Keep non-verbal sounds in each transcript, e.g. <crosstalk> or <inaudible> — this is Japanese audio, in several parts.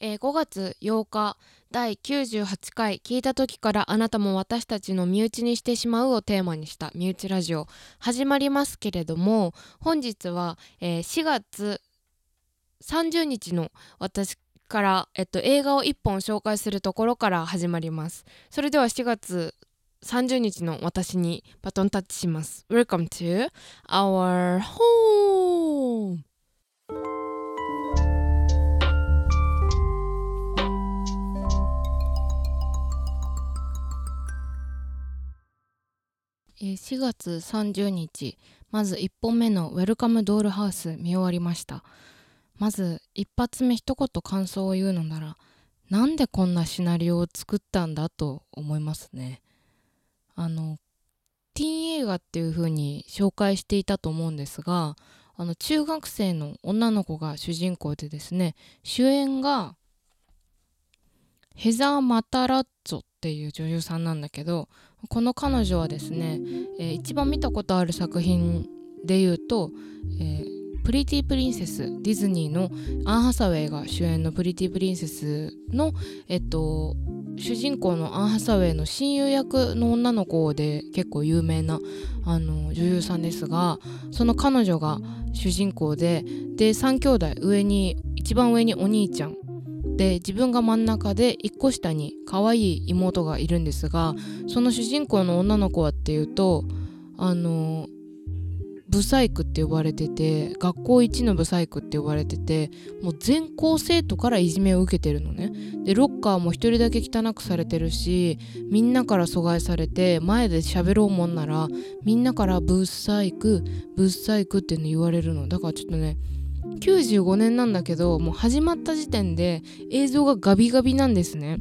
えー5月8日第98回聞いた時からあなたも私たちの身内にしてしまうをテーマにした身内ラジオ始まりますけれども本日は、えー4月30日の私から、えっと、映画を1本紹介するところから始まります。それでは4月30日の私にバトンタッチします。Welcome to our home! 4月30日まず1本目の「ウェルカムドールハウス」見終わりました。まず一発目一言感想を言うのならなんでこんなシナリオを作ったんだと思いますね。あのティーン映画っていう風に紹介していたと思うんですがあの中学生の女の子が主人公でですね主演がヘザー・マタラッツォっていう女優さんなんだけどこの彼女はですね、えー一番見たことある作品で言うと、えープリティプリンセスディズニーのアン・ハサウェイが主演のプリティプリンセスの、えっと、主人公のアン・ハサウェイの親友役の女の子で結構有名なあの女優さんですがその彼女が主人公でで3兄弟上に一番上にお兄ちゃんで自分が真ん中で1個下に可愛い妹がいるんですがその主人公の女の子はっていうとあのブサイクって呼ばれてて学校一のブサイクって呼ばれててもう全校生徒からいじめを受けてるのね。でロッカーも一人だけ汚くされてるしみんなから阻害されて前で喋ろうもんならみんなからブサイクブサイクっていうの言われるの。だからちょっとね95年なんだけどもう始まった時点で映像がガビガビなんですね。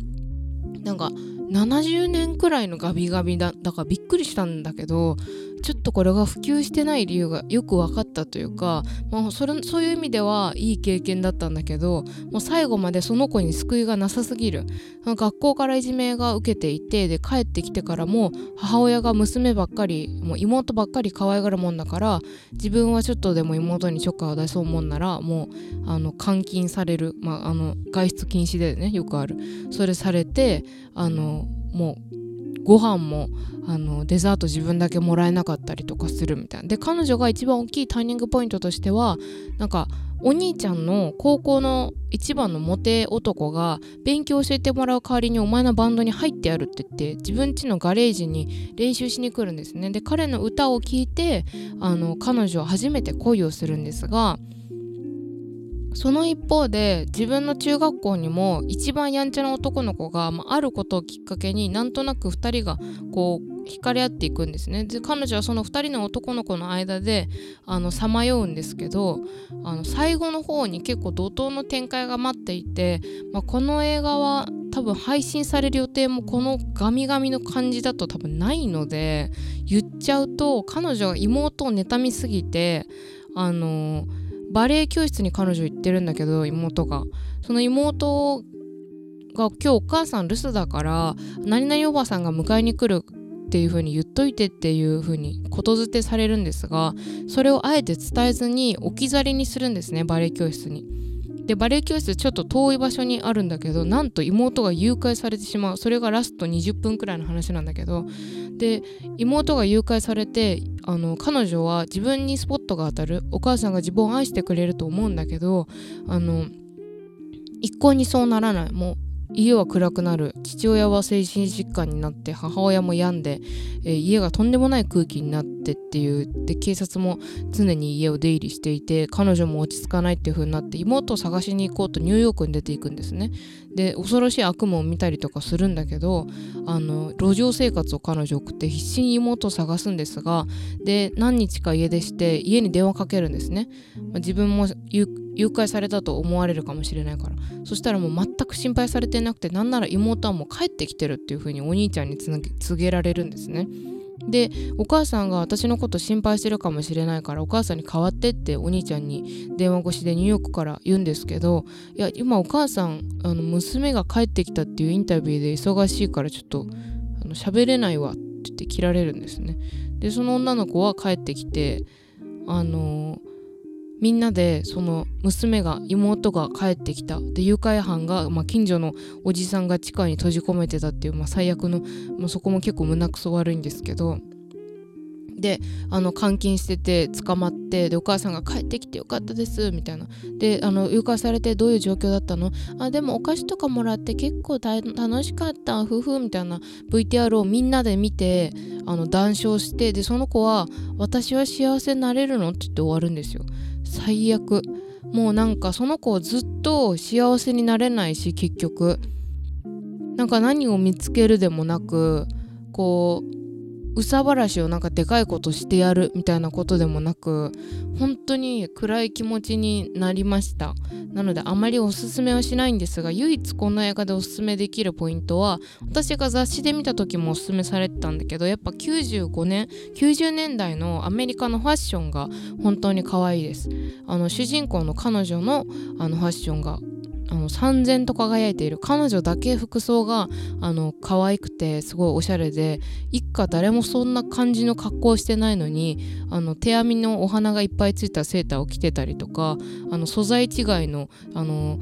なんか70年くらいのガビガビだだからびっくりしたんだけどちょっとこれが普及してない理由がよく分かったというか、まあ、それそういう意味ではいい経験だったんだけどもう最後までその子に救いがなさすぎる。学校からいじめが受けていてで帰ってきてからも母親が娘ばっかりもう妹ばっかり可愛がるもんだから自分はちょっとでも妹にちょっかいを出そうもんならもうあの監禁される、まあ、あの外出禁止でねよくある。それされてあのもうご飯もあのデザート自分だけもらえなかったりとかするみたいな。で彼女が一番大きいターニングポイントとしてはなんかお兄ちゃんの高校の一番のモテ男が勉強教えてもらう代わりにお前のバンドに入ってやるって言って自分家のガレージに練習しに来るんですね。で彼の歌を聴いてあの彼女は初めて恋をするんですがその一方で自分の中学校にも一番やんちゃな男の子が、まあ、あることをきっかけになんとなく2人がこう惹かれ合っていくんですね。で彼女はその2人の男の子の間でさまようんですけどあの最後の方に結構怒涛の展開が待っていて、まあ、この映画は多分配信される予定もこのガミガミの感じだと多分ないので言っちゃうと彼女が妹を妬みすぎてあのバレエ教室に彼女行ってるんだけど妹がその妹が今日お母さん留守だから何々おばさんが迎えに来るっていう風に言っといてっていう風にことづてされるんですがそれをあえて伝えずに置き去りにするんですねバレエ教室に。でバレエ教室ちょっと遠い場所にあるんだけどなんと妹が誘拐されてしまう。それがラスト20分くらいの話なんだけど。で妹が誘拐されてあの彼女は自分にスポットが当たる。お母さんが自分を愛してくれると思うんだけどあの一向にそうならない。もう家は暗くなる。父親は精神疾患になって母親も病んで、えー家がとんでもない空気になってっていうで警察も常に家を出入りしていて彼女も落ち着かないっていう風になって妹を探しに行こうとニューヨークに出ていくんですね。で恐ろしい悪夢を見たりとかするんだけどあの路上生活を彼女送って必死に妹を探すんですがで何日か家出して家に電話かけるんですね、まあ自分も誘拐されたと思われるかもしれないから。そしたらもう全く心配されてなくてなんなら妹はもう帰ってきてるっていう風にお兄ちゃんにつげ告げられるんですね。でお母さんが私のこと心配してるかもしれないからお母さんに代わってってお兄ちゃんに電話越しでニューヨークから言うんですけどいや今お母さんあの娘が帰ってきたっていうインタビューで忙しいからちょっとあの喋れないわって言って切られるんですね。でその女の子は帰ってきてあのみんなでその娘が妹が帰ってきた。で誘拐犯が、まあ、近所のおじさんが地下に閉じ込めてたっていう、まあ、最悪の、まあ、そこも結構胸くそ悪いんですけど。であの監禁してて捕まってでお母さんが帰ってきてよかったですみたいな。であの誘拐されてどういう状況だったの？あでもお菓子とかもらって結構楽しかった夫婦みたいな。VTR をみんなで見てあの談笑してでその子は「私は幸せになれるの?」って言って終わるんですよ。最悪。もうなんかその子ずっと幸せになれないし結局。なんか何を見つけるでもなくこう憂さ晴らしをなんかでかいことしてやるみたいなことでもなく本当に暗い気持ちになりました。なのであまりおすすめはしないんですが唯一この映画でおすすめできるポイントは私が雑誌で見た時もおすすめされてたんだけどやっぱ95年90年代のアメリカのファッションが本当に可愛いです。あの主人公の彼女のあのファッションがあの三千と輝いている彼女だけ服装があの可愛くてすごいおしゃれで一家誰もそんな感じの格好してないのにあの手編みのお花がいっぱいついたセーターを着てたりとかあの素材違いのあの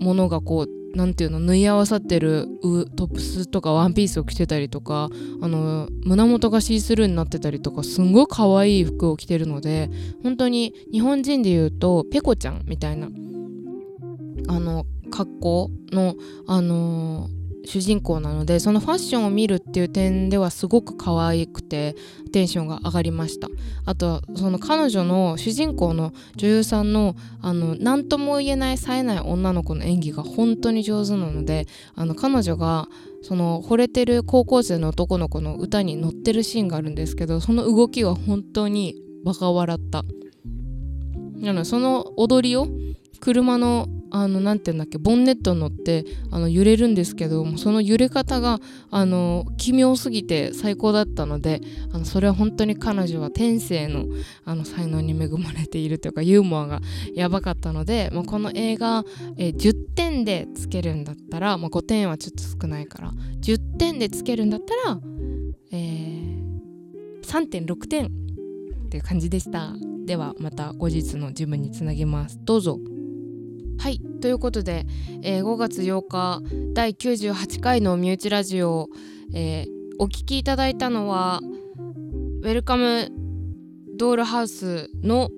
ものがこう何ていうの縫い合わさってるトップスとかワンピースを着てたりとかあの胸元がシースルーになってたりとかすんごい可愛い服を着てるので本当に日本人で言うとペコちゃんみたいな。あの格好の、あのー主人公なのでそのファッションを見るっていう点ではすごく可愛くてテンションが上がりました。あとその彼女の主人公の女優さんのあの何とも言えない冴えない女の子の演技が本当に上手なのであの彼女がその惚れてる高校生の男の子の歌に乗ってるシーンがあるんですけどその動きは本当にバカ笑った。なのでその踊りを車のあの何て言うんだっけボンネットに乗ってあの揺れるんですけどその揺れ方があの奇妙すぎて最高だったのであのそれは本当に彼女は天性の <laughs> あの才能に恵まれているというかユーモアがやばかったので、まあ、この映画、え10点でつけるんだったら、まあ、5点はちょっと少ないから10点でつけるんだったら、えー、3.6点っていう感じでした。ではまた後日の自分につなげます。どうぞ。はいということで、えー、5月8日第98回の身内ラジオ、えー、お聴きいただいたのはウェルカムドールハウスの、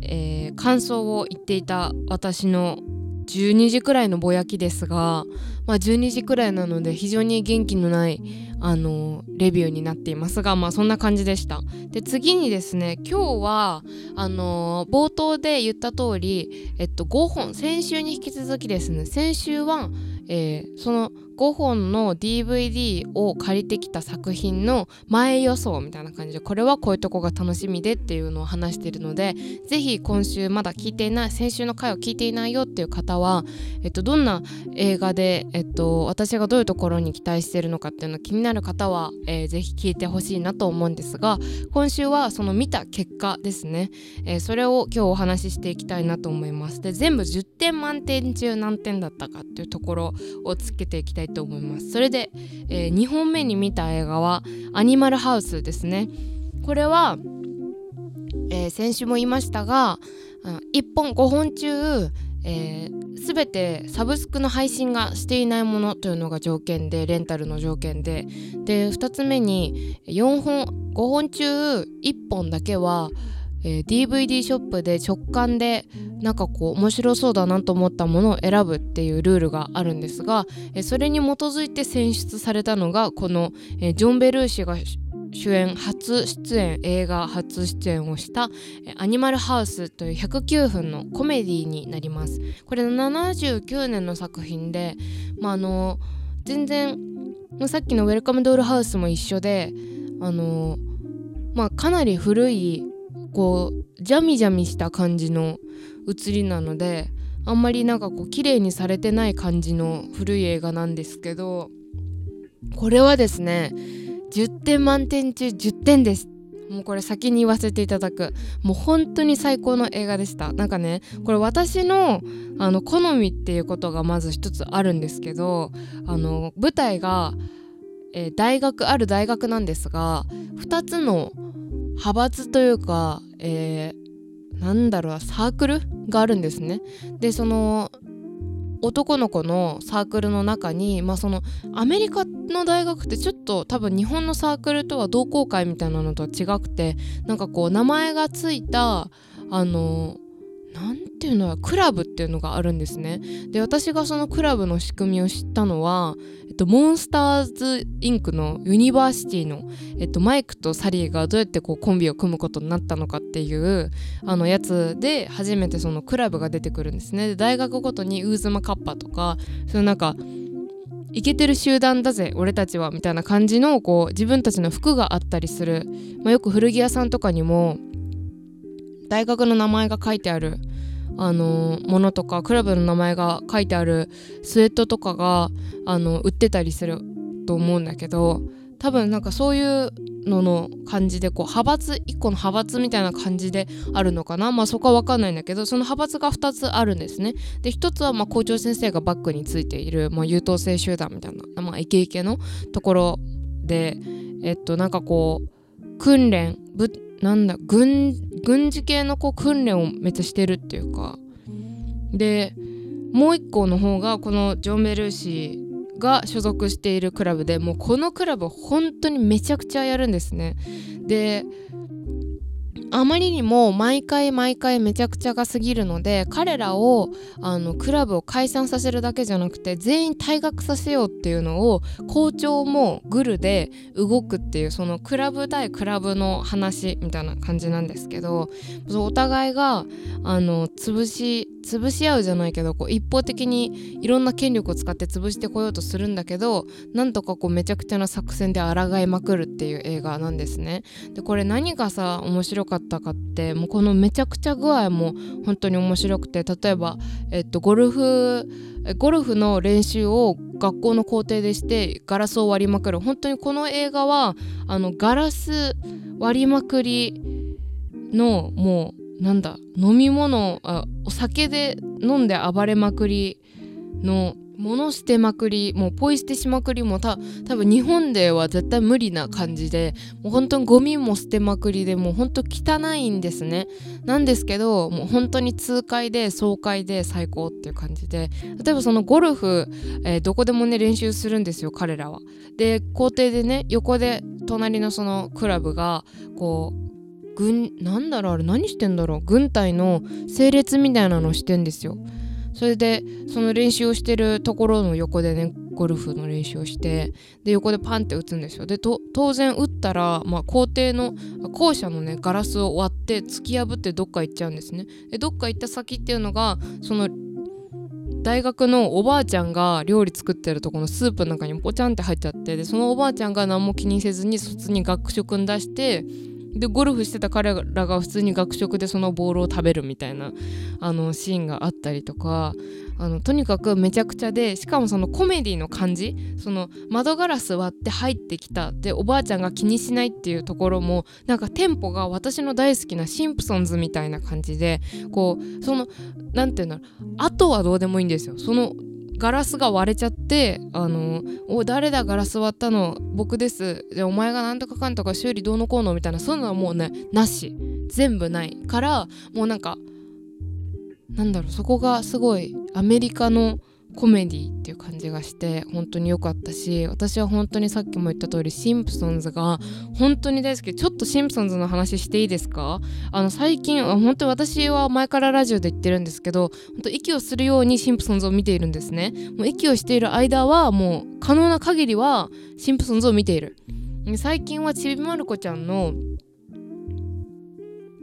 えー、感想を言っていた私の12時くらいのぼやきですが、まあ、12時くらいなので非常に元気のないあのレビューになっていますがまあそんな感じでした。で次にですね今日はあの冒頭で言った通りえっと5本先週に引き続きですね先週は、えー、その5本の DVD を借りてきた作品の前予想みたいな感じでこれはこういうとこが楽しみでっていうのを話しているのでぜひ今週まだ聞いていない先週の回を聞いていないよっていう方は、えっと、どんな映画で、えっと、私がどういうところに期待してるのかっていうの気になる方は、えー、ぜひ聞いてほしいなと思うんですが今週はその見た結果ですね、えー、それを今日お話ししていきたいなと思います。で全部10点満点中何点だったかっていうところをつけていきたいたいと思います。それで、えー、2本目に見た映画はアニマルハウスですね。これは、えー、先週も言いましたが1本5本中、えー、全てサブスクの配信がしていないものというのが条件でレンタルの条件で。で2つ目に4本5本中1本だけはえー、DVD ショップで直感でなんかこう面白そうだなと思ったものを選ぶっていうルールがあるんですが、えー、それに基づいて選出されたのがこの、えー、ジョン・ベルーシが主演初出演映画初出演をした「アニマルハウス」という109分のコメディになります。これ79年の作品で、まあ、あの全然さっきの「ウェルカム・ドールハウス」も一緒であの、まあ、かなり古いこうジャミジャミした感じの写りなのであんまりなんかこう綺麗にされてない感じの古い映画なんですけどこれはですね10点満点中10点です。もうこれ先に言わせていただく。もう本当に最高の映画でした。なんかねこれ私のあの好みっていうことがまず一つあるんですけどあの舞台が、えー、大学ある大学なんですが2つの派閥というか、えー、なんだろうサークルがあるんですね。でその男の子のサークルの中に、まあ、そのアメリカの大学ってちょっと多分日本のサークルとは同好会みたいなのとは違くてなんかこう名前がついたあの何ていうのはクラブっていうのがあるんですね。で私がそのクラブの仕組みを知ったのは、えっと、モンスターズインクのユニバーシティの、えっと、マイクとサリーがどうやってこうコンビを組むことになったのかっていうあのやつで初めてそのクラブが出てくるんですね。で大学ごとにウーズマカッパとかそのなんかイケてる集団だぜ俺たちはみたいな感じのこう自分たちの服があったりする、まあ、よく古着屋さんとかにも大学の名前が書いてあるあのものとかクラブの名前が書いてあるスウェットとかがあの売ってたりすると思うんだけど多分なんかそういうのの感じでこう派閥1個の派閥みたいな感じであるのかな。まあそこは分かんないんだけどその派閥が2つあるんですね。で1つはま校長先生がバックについている、まあ、優等生集団みたいな、まあ、イケイケのところでえっとなんかこう訓練ぶなんだ軍事系のこう訓練をめっちゃしてるっていうか。でもう一個の方がこのジョン・ベルーシーが所属しているクラブでもうこのクラブ本当にめちゃくちゃやるんですね。であまりにも毎回毎回めちゃくちゃが過ぎるので彼らをあのクラブを解散させるだけじゃなくて全員退学させようっていうのを校長もグルで動くっていうそのクラブ対クラブの話みたいな感じなんですけどお互いがあの潰し潰し合うじゃないけどこう一方的にいろんな権力を使って潰してこようとするんだけどなんとかこうめちゃくちゃな作戦で抗いまくるっていう映画なんですね。でこれ何がさ面白かったかってもうこのめちゃくちゃ具合も本当に面白くて例えば、えっと、ゴルフゴルフの練習を学校の校庭でしてガラスを割りまくる。本当にこの映画はあのガラス割りまくりのもうなんだ飲み物あお酒で飲んで暴れまくりの物捨てまくりもうポイ捨てしまくりもた多分日本では絶対無理な感じでもう本当にゴミも捨てまくりでもう本当汚いんですね。なんですけどもう本当に痛快で爽快で最高っていう感じで。例えばそのゴルフ、えー、どこでもね練習するんですよ彼らは。で校庭でね横で隣のそのクラブがこう軍なんだろうあれ何してんだろう軍隊の整列みたいなのをしてんですよ。それでその練習をしてるところの横でねゴルフの練習をしてで横でパンって打つんですよ。で当然打ったら、まあ、校庭の校舎のねガラスを割って突き破ってどっか行っちゃうんですね。でどっか行った先っていうのがその大学のおばあちゃんが料理作ってるとこのスープの中にポチャンって入っちゃってでそのおばあちゃんが何も気にせずに卒に学食に出してでゴルフしてた彼らが普通に学食でそのボールを食べるみたいなあのシーンがあったりとかあのとにかくめちゃくちゃでしかもそのコメディの感じその窓ガラス割って入ってきたでおばあちゃんが気にしないっていうところもなんかテンポが私の大好きなシンプソンズみたいな感じでこうその何て言うんだろうあとはどうでもいいんですよ。そのガラスが割れちゃって「あのお誰だガラス割ったの？僕です」で「お前が何とかかんとか修理どうのこうの」みたいな。そういうのはもうねなし。全部ない。からもうなんかなんだろうそこがすごいアメリカのコメディっていう感じがして本当に良かったし私は本当にさっきも言った通りシンプソンズが本当に大好き。ちょっとシンプソンズの話していいですか？あの最近本当に私は前からラジオで言ってるんですけど本当息をするようにシンプソンズを見ているんですね。もう息をしている間はもう可能な限りはシンプソンズを見ている。最近はちびまる子ちゃんの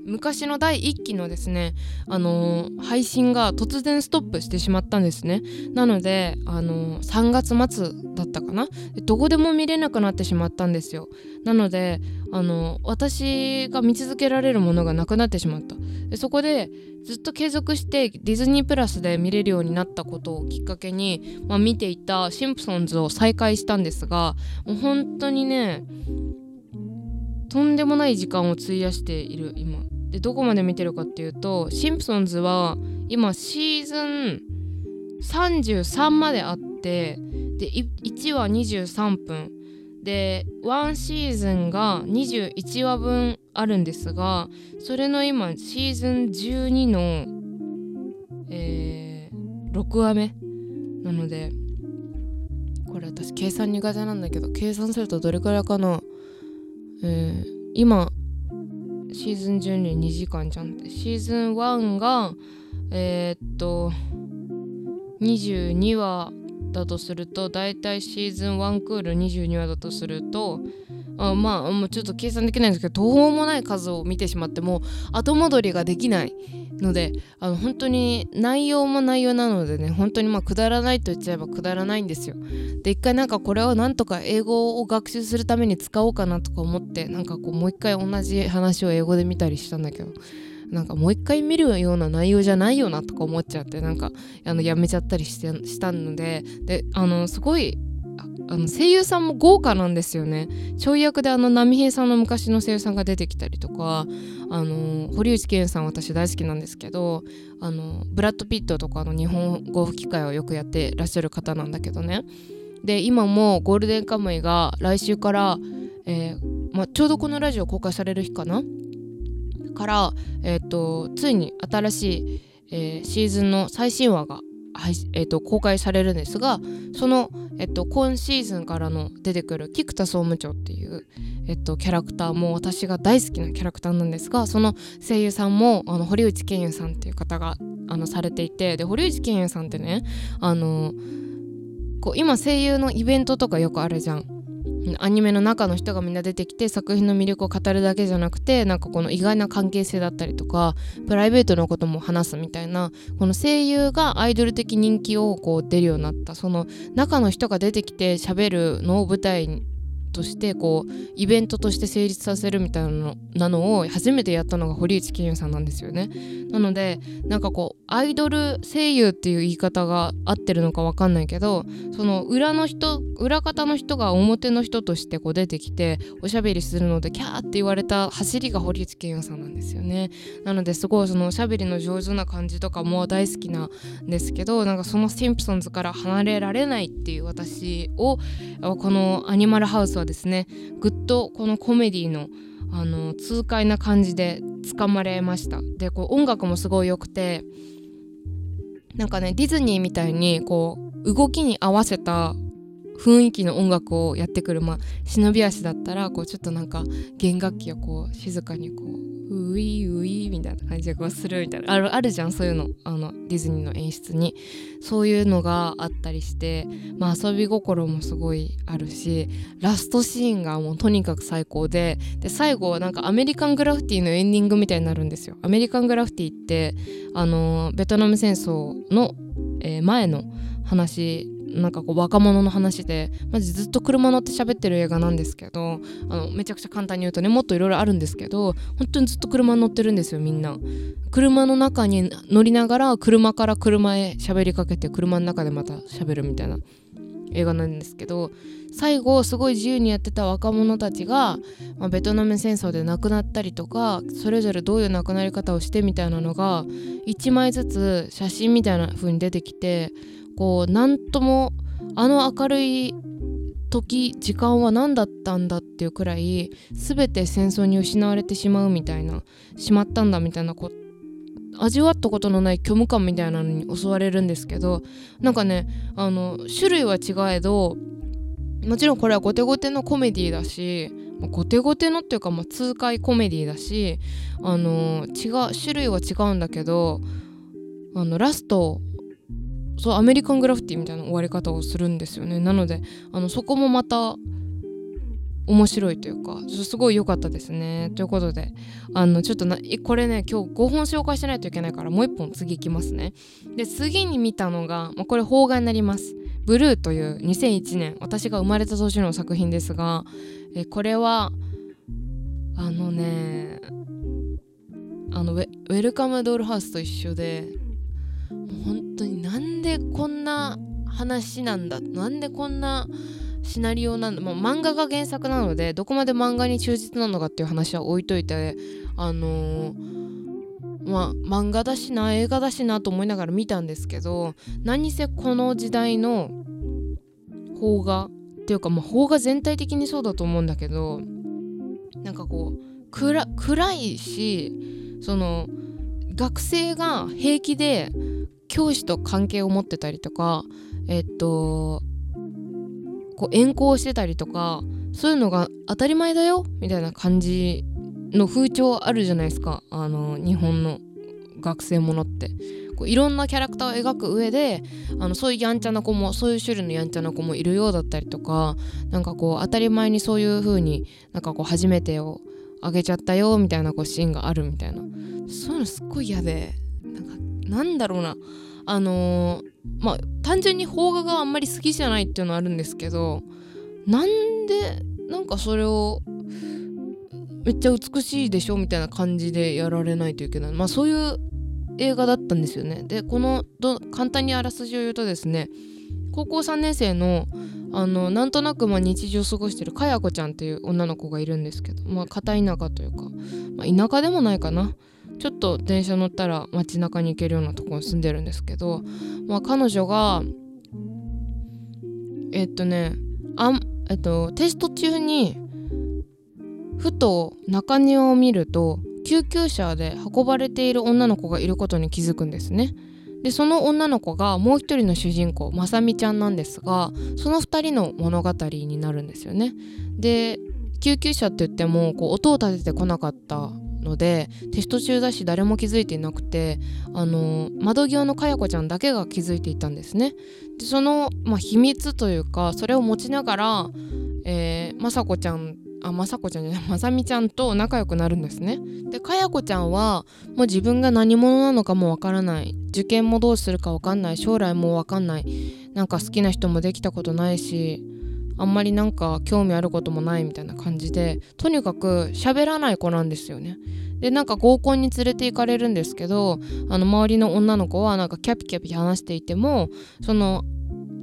昔の第1期のですね、あのー、配信が突然ストップしてしまったんですね。なので、あのー、3月末だったかな。どこでも見れなくなってしまったんですよ。なので、あのー、私が見続けられるものがなくなってしまった。でそこでずっと継続してディズニープラスで見れるようになったことをきっかけに、まあ、見ていたシンプソンズを再開したんですがもう本当にねとんでもない時間を費やしている今。でどこまで見てるかっていうとシンプソンズは今シーズン33まであってで1話23分で1シーズンが21話分あるんですがそれの今シーズン12の、えー、6話目なのでこれ私計算苦手なんだけど計算するとどれくらいかな。えー、今シーズン12 2時間じゃんってシーズン1がえー、っと22話だとするとだいたいシーズン1クール22話だとするとあまあもうちょっと計算できないんですけど途方もない数を見てしまっても後戻りができない。のであの本当に内容も内容なのでね本当にまあくだらないと言っちゃえばくだらないんですよ。で一回なんかこれをなんとか英語を学習するために使おうかなとか思ってなんかこうもう一回同じ話を英語で見たりしたんだけどなんかもう一回見るような内容じゃないよなとか思っちゃってなんかあのやめちゃったりしてしたのでであのすごいあの声優さんも豪華なんですよね。ちょい役であの波平さんの昔の声優さんが出てきたりとかあの堀内健さん私大好きなんですけどあのブラッド・ピットとかの日本語吹き替えをよくやってらっしゃる方なんだけどね。で今もゴールデンカムイが来週から、えーまちょうどこのラジオ公開される日かな？から、えーと、ついに新しい、えー、シーズンの最新話が、はいえーと、公開されるんですがその、えーと、今シーズンからの出てくる菊田総務長っていう、えー、とキャラクターも私が大好きなキャラクターなんですがその声優さんもあの堀内健優さんっていう方があのされていてで堀内健優さんってねあのこう今声優のイベントとかよくあるじゃん。アニメの中の人がみんな出てきて作品の魅力を語るだけじゃなくてなんかこの意外な関係性だったりとかプライベートのことも話すみたいなこの声優がアイドル的人気をこう出るようになった。その中の人が出てきて喋るのを舞台としてこうイベントとして成立させるみたいなのなのを初めてやったのが堀内健さんなんですよね。なのでなんかこうアイドル声優っていう言い方が合ってるのか分かんないけどその裏の人裏方の人が表の人としてこう出てきておしゃべりするのでキャーって言われた走りが堀内健さんなんですよね。なのですごいそのおしゃべりの上手な感じとかも大好きなんですけどなんかそのシンプソンズから離れられないっていう私をこのアニマルハウスはですね。ぐっとこのコメディのあの痛快な感じでつかまれました。でこう音楽もすごい良くてなんかねディズニーみたいにこう動きに合わせた雰囲気の音楽をやってくるまあ忍び足だったらこうちょっとなんか弦楽器をこう静かにこうウィーウィーみたいな感じでこうするみたいなあるあるじゃんそういうの。あのディズニーの演出に。そういうのがあったりしてまあ遊び心もすごいあるしラストシーンがもうとにかく最高でで最後なんかアメリカングラフティのエンディングみたいになるんですよ。アメリカングラフティってあのベトナム戦争の、えー、前の話なんかこう若者の話でマジずっと車乗って喋ってる映画なんですけどあのめちゃくちゃ簡単に言うとねもっといろいろあるんですけど本当にずっと車乗ってるんですよみんな。車の中に乗りながら車から車へ喋りかけて車の中でまた喋るみたいな映画なんですけど最後すごい自由にやってた若者たちが、まあ、ベトナム戦争で亡くなったりとかそれぞれどういう亡くなり方をしてみたいなのが1枚ずつ写真みたいな風に出てきてこう何ともあの明るい時時間は何だったんだっていうくらい全て戦争に失われてしまうみたいなしまったんだみたいなこ味わったことのない虚無感みたいなのに襲われるんですけどなんかねあの種類は違えどもちろんこれはゴテゴテのコメディだしゴテゴテのっていうか、まあ、痛快コメディだしあの違う種類は違うんだけどあのラストそうアメリカングラフィティみたいな終わり方をするんですよね。なのであのそこもまた面白いというかすごい良かったですね。ということであのちょっとなこれね今日5本紹介しないといけないからもう1本次いきますね。で次に見たのが、まあ、これ邦画になります。ブルーという2001年私が生まれた年の作品ですがえこれはあのねあのウェルカムドールハウスと一緒で本当になんでこんな話なんだなんでこんなシナリオなんだ、まあ、漫画が原作なのでどこまで漫画に忠実なのかっていう話は置いといてあのー、まあ漫画だしな映画だしなと思いながら見たんですけど何せこの時代の邦画っていうか、まあ、邦画全体的にそうだと思うんだけどなんかこう暗暗いしその学生が平気で教師と関係を持ってたりとかえっとこう遠行してたりとかそういうのが当たり前だよみたいな感じの風潮あるじゃないですか。あの日本の学生ものって。こういろんなキャラクターを描く上であのそういうやんちゃな子もそういう種類のやんちゃな子もいるようだったりとかなんかこう当たり前にそういう風になんかこう初めてをあげちゃったよみたいなこうシーンがあるみたいな。そういうのすっごい嫌でなんかなんだろうな。あのー、まあ単純に邦画があんまり好きじゃないっていうのはあるんですけどなんでなんかそれをめっちゃ美しいでしょみたいな感じでやられないといけない。まあそういう映画だったんですよね。でこのど簡単にあらすじを言うとですね高校3年生のあのなんとなくまあ日常を過ごしてるかやこちゃんっていう女の子がいるんですけどまあ片田舎というか、まあ、田舎でもないかな。ちょっと電車乗ったら街中に行けるようなとこに住んでるんですけど、まあ、彼女がえっとねあん、えっと、テスト中にふと中庭を見ると救急車で運ばれている女の子がいることに気づくんですね。でその女の子がもう一人の主人公まさみちゃんなんですがその2人の物語になるんですよね。で救急車って言ってもこう音を立ててこなかったのでテスト中だし誰も気づいていなくてあの窓際のかやこちゃんだけが気づいていたんですね。でその、まあ、秘密というかそれを持ちながら、えー、雅子ちゃんあまさこちゃんじゃないまさみちゃんと仲良くなるんですね。でかやこちゃんはもう自分が何者なのかもわからない。受験もどうするかわかんない。将来もわかんない。なんか好きな人もできたことないしあんまりなんか興味あることもないみたいな感じでとにかく喋らない子なんですよね。でなんか合コンに連れて行かれるんですけどあの周りの女の子はなんかキャピキャピ話していてもその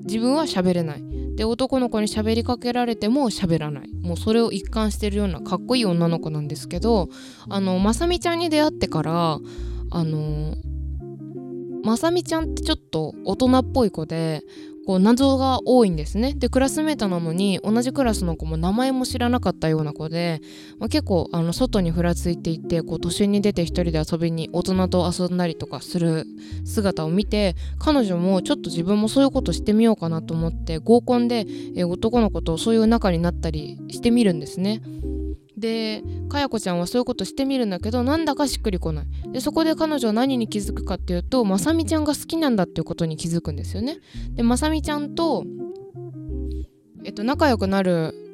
自分は喋れない。で男の子に喋りかけられても喋らない。もうそれを一貫してるようなかっこいい女の子なんですけどあのまさみちゃんに出会ってからあのまさみちゃんってちょっと大人っぽい子でこう謎が多いんですねでクラスメートなのに同じクラスの子も名前も知らなかったような子で、まあ、結構あの外にふらついていてこう都心に出て一人で遊びに大人と遊んだりとかする姿を見て彼女もちょっと自分もそういうことしてみようかなと思って合コンで、え男の子とそういう仲になったりしてみるんですね。でかやこちゃんはそういうことしてみるんだけどなんだかしっくりこない。でそこで彼女は何に気づくかっていうとまさみちゃんが好きなんだっていうことに気づくんですよね。でまさみちゃんとえっと仲良くなる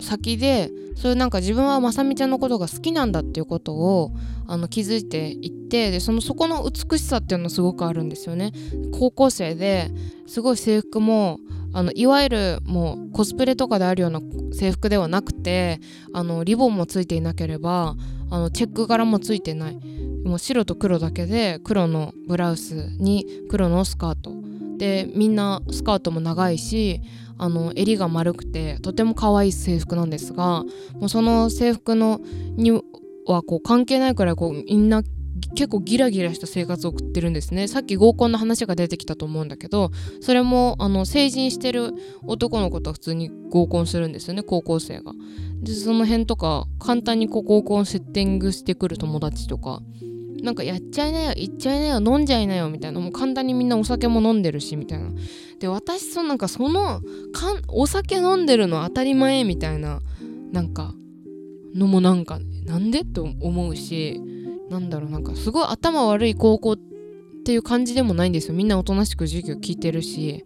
先でそういうなんか自分はまさみちゃんのことが好きなんだっていうことをあの気づいていってでそのそこの美しさっていうのすごくあるんですよね。高校生ですごい制服もあのいわゆるもうコスプレとかであるような制服ではなくてあのリボンもついていなければあのチェック柄もついてない。もう白と黒だけで黒のブラウスに黒のスカート。でみんなスカートも長いしあの襟が丸くてとても可愛い制服なんですがもうその制服のにはこう関係ないくらいこうみんな結構ギラギラした生活を送ってるんですね。さっき合コンの話が出てきたと思うんだけどそれもあの成人してる男の子と普通に合コンするんですよね高校生が。でその辺とか簡単にこう合コンセッティングしてくる友達とかなんかやっちゃいなよ行っちゃいなよ飲んじゃいなよみたいな。もう簡単にみんなお酒も飲んでるしみたいな。で私そのなんかそのかんお酒飲んでるの当たり前みたいななんかのもなんかなんでと思うしなんだろうなんかすごい頭悪い高校っていう感じでもないんですよ。みんなおとなしく授業聞いてるし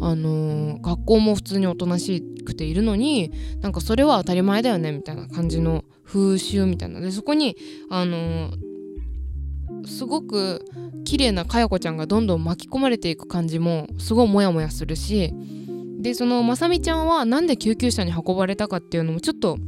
あのー、学校も普通におとなしくているのになんかそれは当たり前だよねみたいな感じの風習みたいな。でそこにあのー、すごく綺麗なかやこちゃんがどんどん巻き込まれていく感じもすごいモヤモヤするしでそのまさみちゃんはなんで救急車に運ばれたかっていうのもちょっと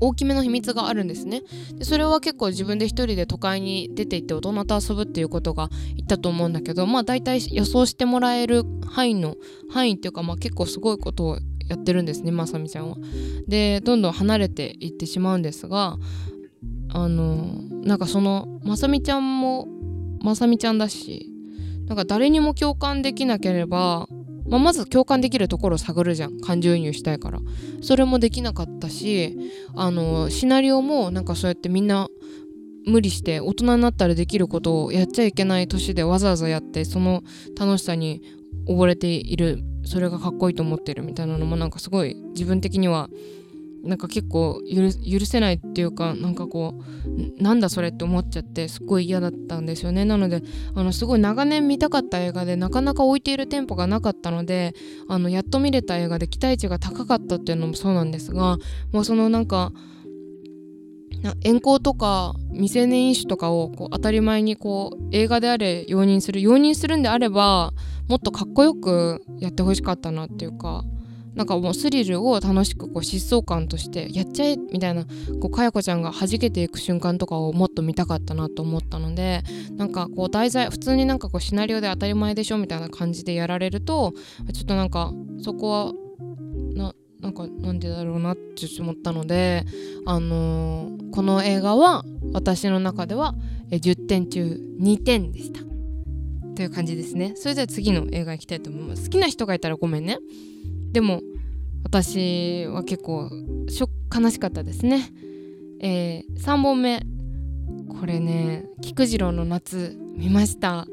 大きめの秘密があるんですねでそれは結構自分で一人で都会に出て行って大人と遊ぶっていうことが言ったと思うんだけどまあ大体予想してもらえる範囲の範囲っていうかまあ結構すごいことをやってるんですねまさみちゃんは。でどんどん離れていってしまうんですがあのなんかそのまさみちゃんもまさみちゃんだしなんか誰にも共感できなければまあ、まず共感できるところを探るじゃん感情移入したいから。それもできなかったしあのシナリオもなんかそうやってみんな無理して大人になったらできることをやっちゃいけない年でわざわざやってその楽しさに溺れている。それがかっこいいと思ってるみたいなのもなんかすごい自分的にはなんか結構許せないっていうかなんかこうなんだそれって思っちゃってすっごい嫌だったんですよね。なのであのすごい長年見たかった映画でなかなか置いている店舗がなかったのであのやっと見れた映画で期待値が高かったっていうのもそうなんですがもうそのなんか遠行とか未成年飲酒とかをこう当たり前にこう映画であれ容認する容認するんであればもっとかっこよくやってほしかったなっていうかなんかもうスリルを楽しくこう疾走感としてやっちゃえみたいなこうかやこちゃんが弾けていく瞬間とかをもっと見たかったなと思ったのでなんかこう題材普通になんかこうシナリオで当たり前でしょみたいな感じでやられるとちょっとなんかそこはななんかなんでだろうなって思ったのであのー、この映画は私の中では10点中2点でした。という感じですね。それでは次の映画行きたいと思います。好きな人がいたらごめんね。でも私は結構ショ悲しかったですね、えー、3本目。これね菊次郎の夏見ました。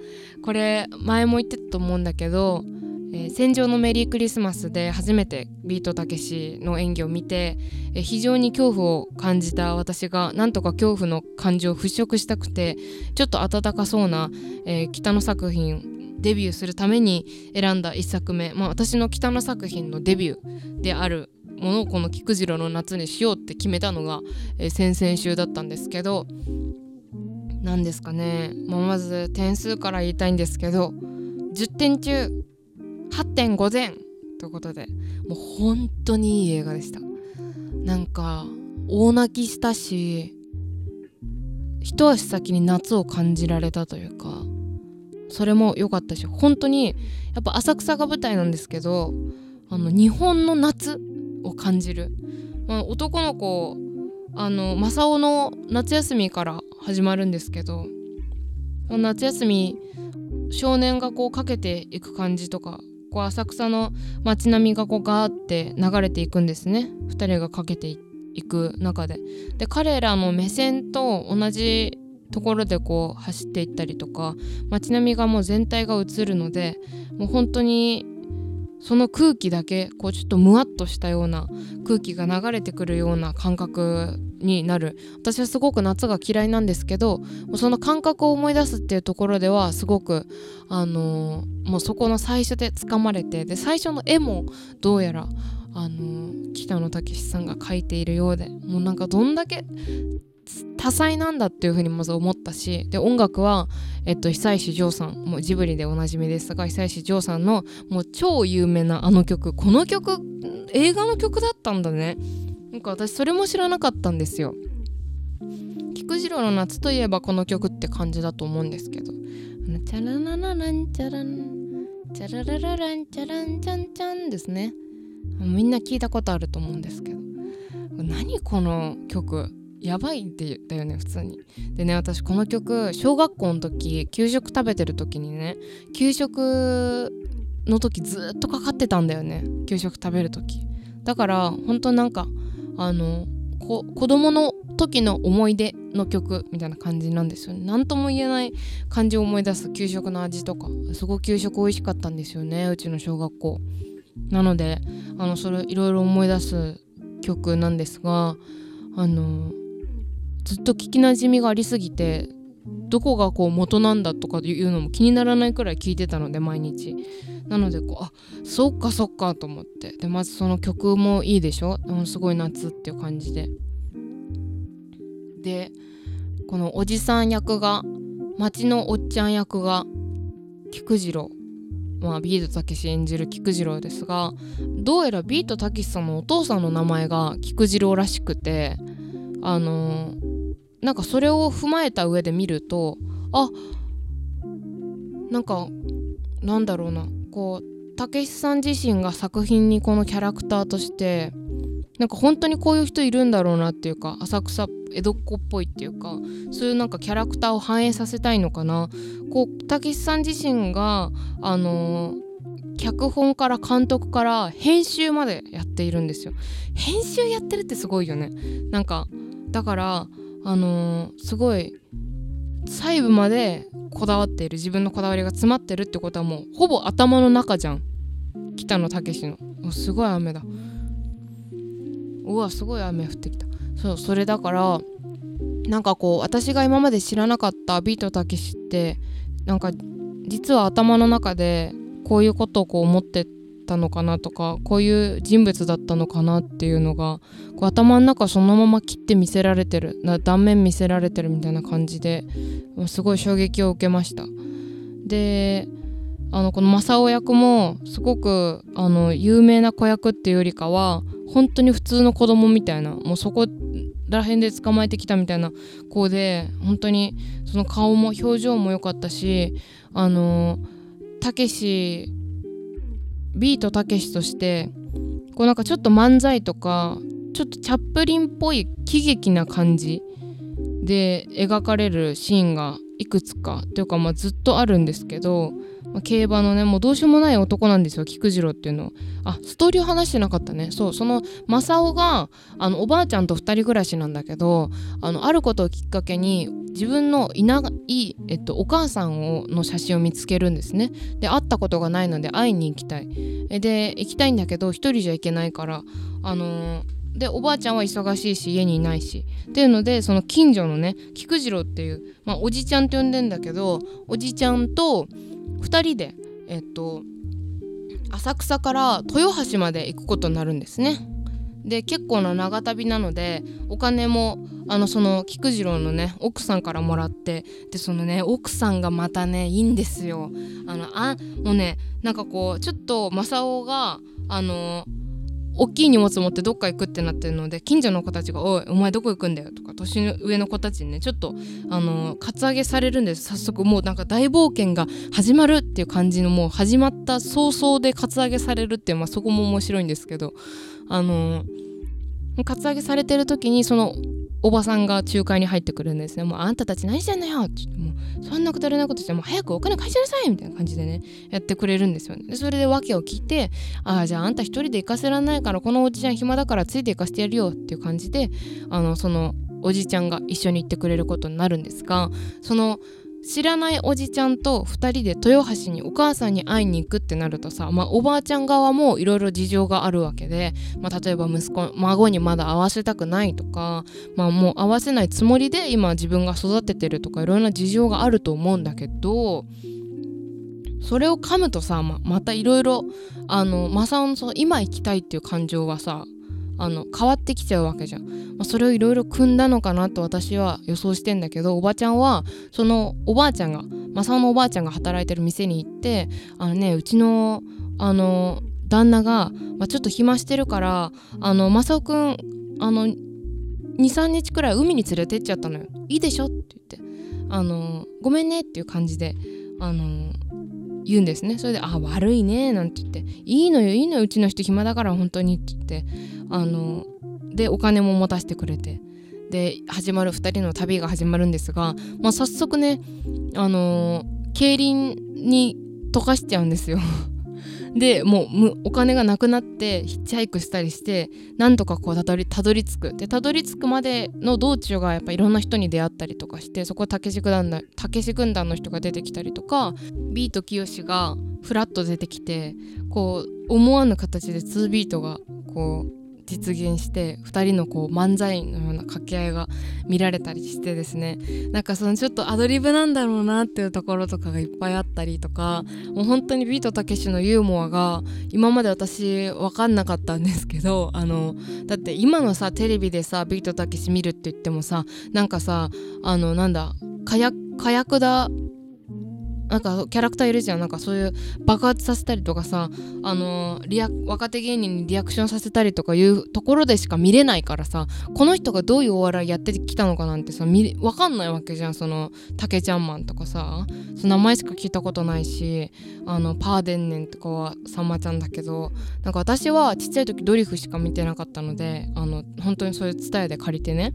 これ前も言ってたと思うんだけど「えー、戦場のメリークリスマス」で初めてビートたけしの演技を見て、えー、非常に恐怖を感じた私がなんとか恐怖の感情を払拭したくてちょっと温かそうな、えー、北の作品デビューするために選んだ1作目、まあ、私の北野作品のデビューであるものをこの菊次郎の夏にしようって決めたのが、えー、先々週だったんですけど何ですかね、まあ、まず点数から言いたいんですけど10点中8.5点ということでもう本当にいい映画でした。なんか大泣きしたし一足先に夏を感じられたというかそれも良かったし本当にやっぱ浅草が舞台なんですけどあの日本の夏を感じる、まあ、男の子あの正雄の夏休みから始まるんですけど夏休み少年がこうかけていく感じとかこう浅草の街並みがこうガーって流れていくんですね2人がかけていく中で。で彼らの目線と同じところでこう走っていったりとか街並みがもう全体が映るのでもう本当にその空気だけこうちょっとむわっとしたような空気が流れてくるような感覚になる。私はすごく夏が嫌いなんですけどその感覚を思い出すっていうところではすごくあのー、もうそこの最初でつかまれてで最初の絵もどうやらあのー、北野武さんが描いているようでもうなんかどんだけ多彩なんだっていうふうにまず思ったしで音楽は、えっと、久石譲さんもうジブリでおなじみですが久石譲さんのもう超有名なあの曲。この曲映画の曲だったんだね。なんか私それも知らなかったんですよ。菊次郎の夏といえばこの曲って感じだと思うんですけど「チャラララランチャランチャラララランチャランチャンチャン」ですね。みんな聞いたことあると思うんですけど。何この曲？やばいってだよね普通に。でね私この曲小学校の時給食食べてる時にね給食の時ずっとかかってたんだよね給食食べる時。だから本当なんかあのこ子供の時の思い出の曲みたいな感じなんですよね。何とも言えない感じを思い出す給食の味とか。すごく給食美味しかったんですよねうちの小学校。なのであのそれいろいろ思い出す曲なんですがあのずっと聞きなじみがありすぎてどこがこう元なんだとかいうのも気にならないくらい聞いてたので毎日。なのでこうあそっかそっかと思って。でまずその曲もいいでしょ？すごい夏っていう感じで。でこのおじさん役が町のおっちゃん役が菊次郎。まあ、ビートたけし演じる菊次郎ですがどうやらビートたけしさんのお父さんの名前が菊次郎らしくてあのーなんかそれを踏まえた上で見るとあなんかなんだろうなこうたけしさん自身が作品にこのキャラクターとしてなんか本当にこういう人いるんだろうなっていうか浅草江戸っ子っぽいっていうかそういうなんかキャラクターを反映させたいのかな。こうたけしさん自身があのー脚本から監督から編集までやっているんですよ。編集やってるってすごいよね。なんかだからあのー、すごい細部までこだわっている自分のこだわりが詰まってるってことはもうほぼ頭の中じゃん。北野武の。すごい雨だ。うわすごい雨降ってきたそうそれだからなんかこう私が今まで知らなかったビートたけしってなんか実は頭の中でこういうことをこう思ってたのかなとかこういう人物だったのかなっていうのがこう頭の中そのまま切って見せられてるな断面見せられてるみたいな感じですごい衝撃を受けました。であのこの正雄役もすごくあの有名な子役っていうよりかは本当に普通の子供みたいなもうそこら辺で捕まえてきたみたいな子で本当にその顔も表情も良かったしあのたけしビートたけしとしてこうなんかちょっと漫才とかちょっとチャップリンっぽい喜劇な感じで描かれるシーンがいくつかというかまあずっとあるんですけど競馬のねもうどうしようもない男なんですよ菊次郎っていうの。あストーリーを話してなかったね。そうその正雄があのおばあちゃんと2人暮らしなんだけどあのあることをきっかけに自分のいない、えっと、お母さんをの写真を見つけるんですね。で会ったことがないので会いに行きたい。で行きたいんだけど1人じゃ行けないからあのーでおばあちゃんは忙しいし家にいないし。っていうのでその近所のね菊次郎っていう、まあ、おじちゃんって呼んでんだけどおじちゃんと2人でえっと浅草から豊橋まで行くことになるんですね。で結構な長旅なのでお金もあのその菊次郎のね奥さんからもらってでそのね奥さんがまたねいいんですよ。あのあもうねなんかこうちょっと正雄があの大きい荷物持ってどっか行くってなってるので近所の子たちが「おいお前どこ行くんだよ」とか年上の子たちにねちょっとあのカツアゲされるんです早速もうなんか大冒険が始まるっていう感じのもう始まった早々でカツアゲされるっていう、まあ、そこも面白いんですけどあのカツアゲされてる時にそのおばさんが仲介に入ってくるんですね。もうあんたたち何してんのよってそんなくだらないことしても早くお金返しなさいみたいな感じでねやってくれるんですよね。でそれで訳を聞いてああじゃああんた一人で行かせらんないからこのおじちゃん暇だからついて行かせてやるよっていう感じであのそのおじちゃんが一緒に行ってくれることになるんですがその知らないおじちゃんと2人で豊橋にお母さんに会いに行くってなるとさ、まあ、おばあちゃん側もいろいろ事情があるわけで、まあ、例えば息子孫にまだ会わせたくないとか、まあ、もう会わせないつもりで今自分が育ててるとかいろんな事情があると思うんだけどそれを噛むとさままたいろいろあの正雄のその今行きたいっていう感情はさあの変わってきちゃうわけじゃん、まあ、それをいろいろ組んだのかなと私は予想してんだけどおばちゃんはそのおばあちゃんが正雄のおばあちゃんが働いてる店に行ってあのねうちのあの旦那が、まあ、ちょっと暇してるからあの正雄くんあの23日くらい海に連れてっちゃったのよ。いいでしょって言ってあのごめんねっていう感じであの言うんですね。それで「あ悪いね」なんて言って「いいのよいいのようちの人暇だから本当に」って言ってあのでお金も持たせてくれてで始まる2人の旅が始まるんですが、まあ、早速ねあの競輪に溶かしちゃうんですよ。でもうお金がなくなってヒッチハイクしたりしてなんとかこうたどりたどり着く。でたどり着くまでの道中がやっぱいろんな人に出会ったりとかしてそこたけし軍団たけし軍団の人が出てきたりとかビートきよしがフラッと出てきてこう思わぬ形で2ビートがこう実現して2人のこう漫才のような掛け合いが見られたりしてですね。なんかそのちょっとアドリブなんだろうなっていうところとかがいっぱいあったりとかもう本当にビートたけしのユーモアが今まで私分かんなかったんですけどあのだって今のさテレビでさビートたけし見るって言ってもさなんかさあのなんだ火薬火薬だなんかキャラクターいるじゃん。なんかそういう爆発させたりとかさあのリア若手芸人にリアクションさせたりとかいうところでしか見れないからさこの人がどういうお笑いやってきたのかなんてさ見分かんないわけじゃん。そのたけちゃんマンとかさその名前しか聞いたことないしあのパーデンネンとかはさんまちゃんだけどなんか私はちっちゃい時ドリフしか見てなかったのであの本当にそういう伝えで借りてね。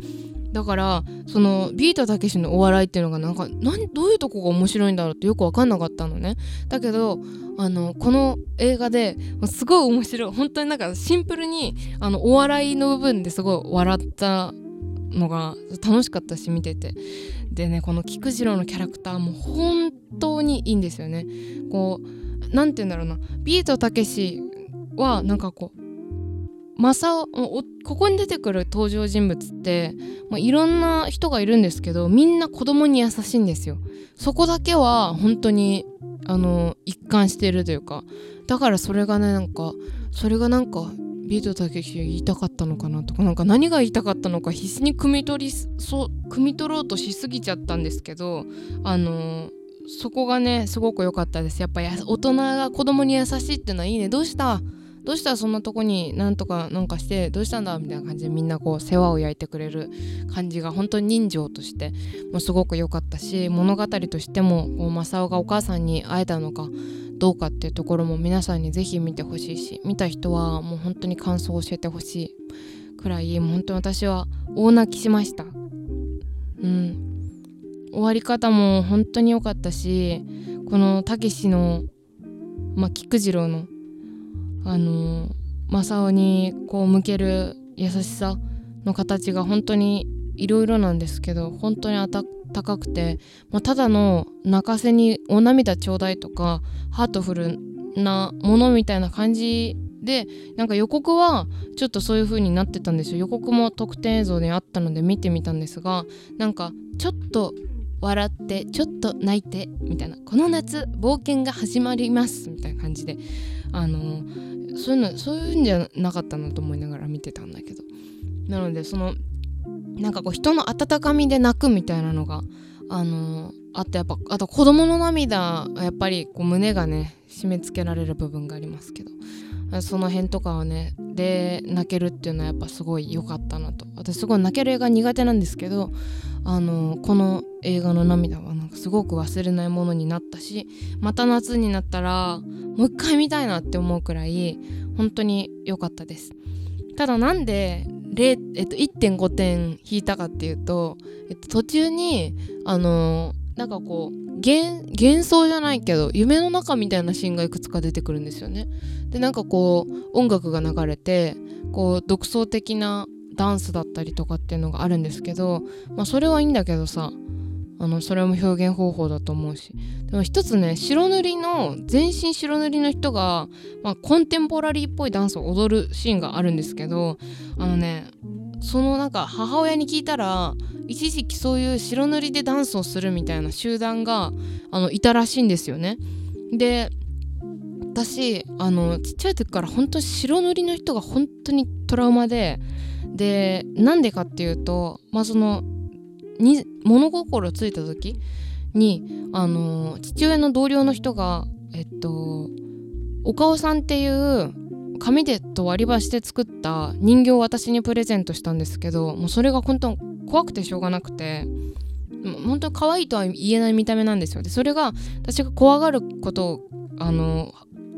だからそのビートたけしのお笑いっていうのがなんか何どういうとこが面白いんだろうってよく分かんなかったのね。だけどあのこの映画ですごい面白い。本当になんかシンプルにあのお笑いの部分ですごい笑ったのが楽しかったし見てて。でねこの菊次郎のキャラクターも本当にいいんですよね。こう何て言うんだろうな。ビートたけしはなんかこうマサここに出てくる登場人物って、まあ、いろんな人がいるんですけどみんな子供に優しいんですよ。そこだけは本当にあの一貫しているというかだからそれがねなんかそれがなんかビートたけし言いたかったのかなとかなんか何が言いたかったのか必死に汲み取りそう汲み取ろうとしすぎちゃったんですけどあのそこがねすごく良かったです。やっぱ大人が子供に優しいっていうのはいいね。どうした？どうしたらそんなとこになんとかなんかしてどうしたんだみたいな感じでみんなこう世話を焼いてくれる感じが本当に人情としてもすごく良かったし物語としてもこう正雄がお母さんに会えたのかどうかっていうところも皆さんにぜひ見てほしいし見た人はもう本当に感想を教えてほしい。くらいもう本当に私は大泣きしました。うん。終わり方も本当に良かったしこのたけしのまあ菊次郎のあの正雄にこう向ける優しさの形が本当にいろいろなんですけど本当に高くて、まあ、ただの泣かせにお涙ちょうだいとかハートフルなものみたいな感じでなんか予告はちょっとそういう風になってたんですよ。予告も特典映像であったので見てみたんですがなんかちょっと笑ってちょっと泣いてみたいなこの夏冒険が始まりますみたいな感じであのそういうのそういうんじゃなかったなと思いながら見てたんだけど。なのでそのなんかこう人の温かみで泣くみたいなのがあのあとやっぱあと子供の涙はやっぱりこう胸がね締め付けられる部分がありますけど。その辺とかはねで泣けるっていうのはやっぱすごい良かったなと。私すごい泣ける映画苦手なんですけどあのこの映画の涙はなんかすごく忘れないものになったしまた夏になったらもう一回見たいなって思うくらい本当に良かったです。ただなんでえっと、1.5点引いたかっていうと、えっと、途中にあのなんかこう幻幻想じゃないけど夢の中みたいなシーンがいくつか出てくるんですよね。でなんかこう音楽が流れてこう独創的なダンスだったりとかっていうのがあるんですけど、まあ、それはいいんだけどさあのそれも表現方法だと思うしでも一つね白塗りの全身白塗りの人が、まあ、コンテンポラリーっぽいダンスを踊るシーンがあるんですけどあのねそのなんか母親に聞いたら一時期そういう白塗りでダンスをするみたいな集団があのいたらしいんですよね。で私あのちっちゃい時から本当に白塗りの人が本当にトラウマででなんでかっていうとまあそのに物心ついた時にあの父親の同僚の人がえっと岡尾さんっていう紙でと割り箸で作った人形を私にプレゼントしたんですけどもうそれが本当怖くてしょうがなくて本当に可愛いとは言えない見た目なんですよ。でそれが私が怖がることをあの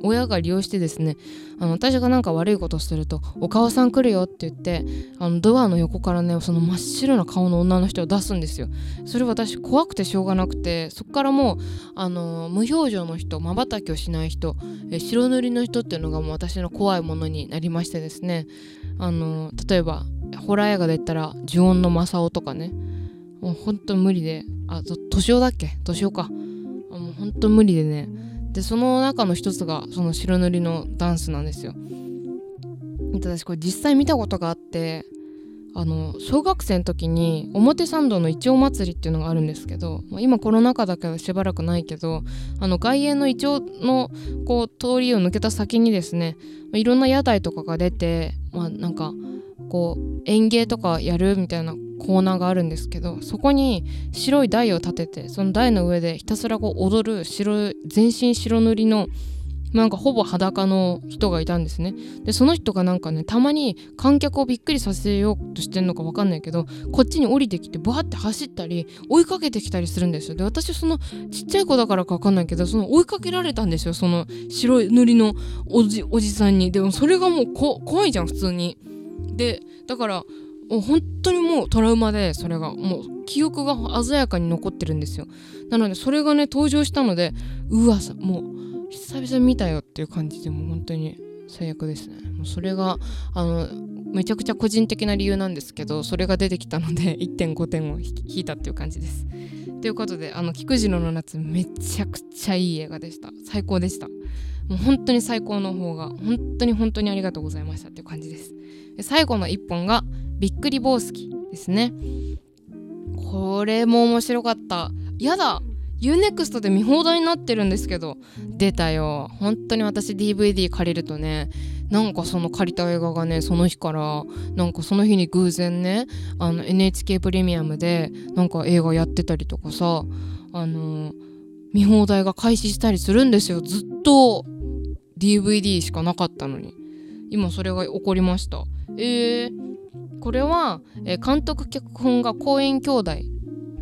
親が利用してですねあの私がなんか悪いことすると「お母さん来るよ」って言ってあのドアの横からねその真っ白な顔の女の人を出すんですよ。それ私怖くてしょうがなくてそっからもうあの無表情の人まばたきをしない人え白塗りの人っていうのがもう私の怖いものになりましてですね。あの例えばホラー映画で言ったら「呪音の正雄」とかね。もうほんと無理であ年男だっけ？年男か。もうほんと無理でねでその中の一つがその白塗りのダンスなんですよ。私これ実際見たことがあってあの小学生の時に表参道のイチョウ祭りっていうのがあるんですけど、今コロナ禍だけどしばらくないけどあの外苑のイチョウのこう通りを抜けた先にですね、いろんな屋台とかが出てまあなんかこう園芸とかやるみたいなコーナーがあるんですけどそこに白い台を立ててその台の上でひたすらこう踊る白全身白塗りのなんかほぼ裸の人がいたんですね。でその人がなんかねたまに観客をびっくりさせようとしてんのか分かんないけどこっちに降りてきてバーって走ったり追いかけてきたりするんですよ。で私そのちっちゃい子だからか分かんないけどその追いかけられたんですよ。その白い塗りのおじおじさんに。でもそれがもうこ怖いじゃん普通に。でだから本当にもうトラウマでそれがもう記憶が鮮やかに残ってるんですよ。なのでそれがね登場したのでうわさもう久々見たよっていう感じでもう本当に最悪ですね。もうそれがあのめちゃくちゃ個人的な理由なんですけどそれが出てきたので <laughs> 1.5点を引いたっていう感じです。ということであの菊次郎の夏めちゃくちゃいい映画でした。最高でした。もう本当に最高の方が本当に本当にありがとうございましたっていう感じです。最後の1本がびっくりボースキですね。これも面白かった。やだ。UNEXT で見放題になってるんですけど出たよ。本当に私 DVD 借りるとねなんかその借りた映画がねその日からなんかその日に偶然ねあの NHK プレミアムでなんか映画やってたりとかさあの見放題が開始したりするんですよ。ずっと DVD しかなかったのに。今それが起こりました。えー、これは、えー、監督脚本が公園兄弟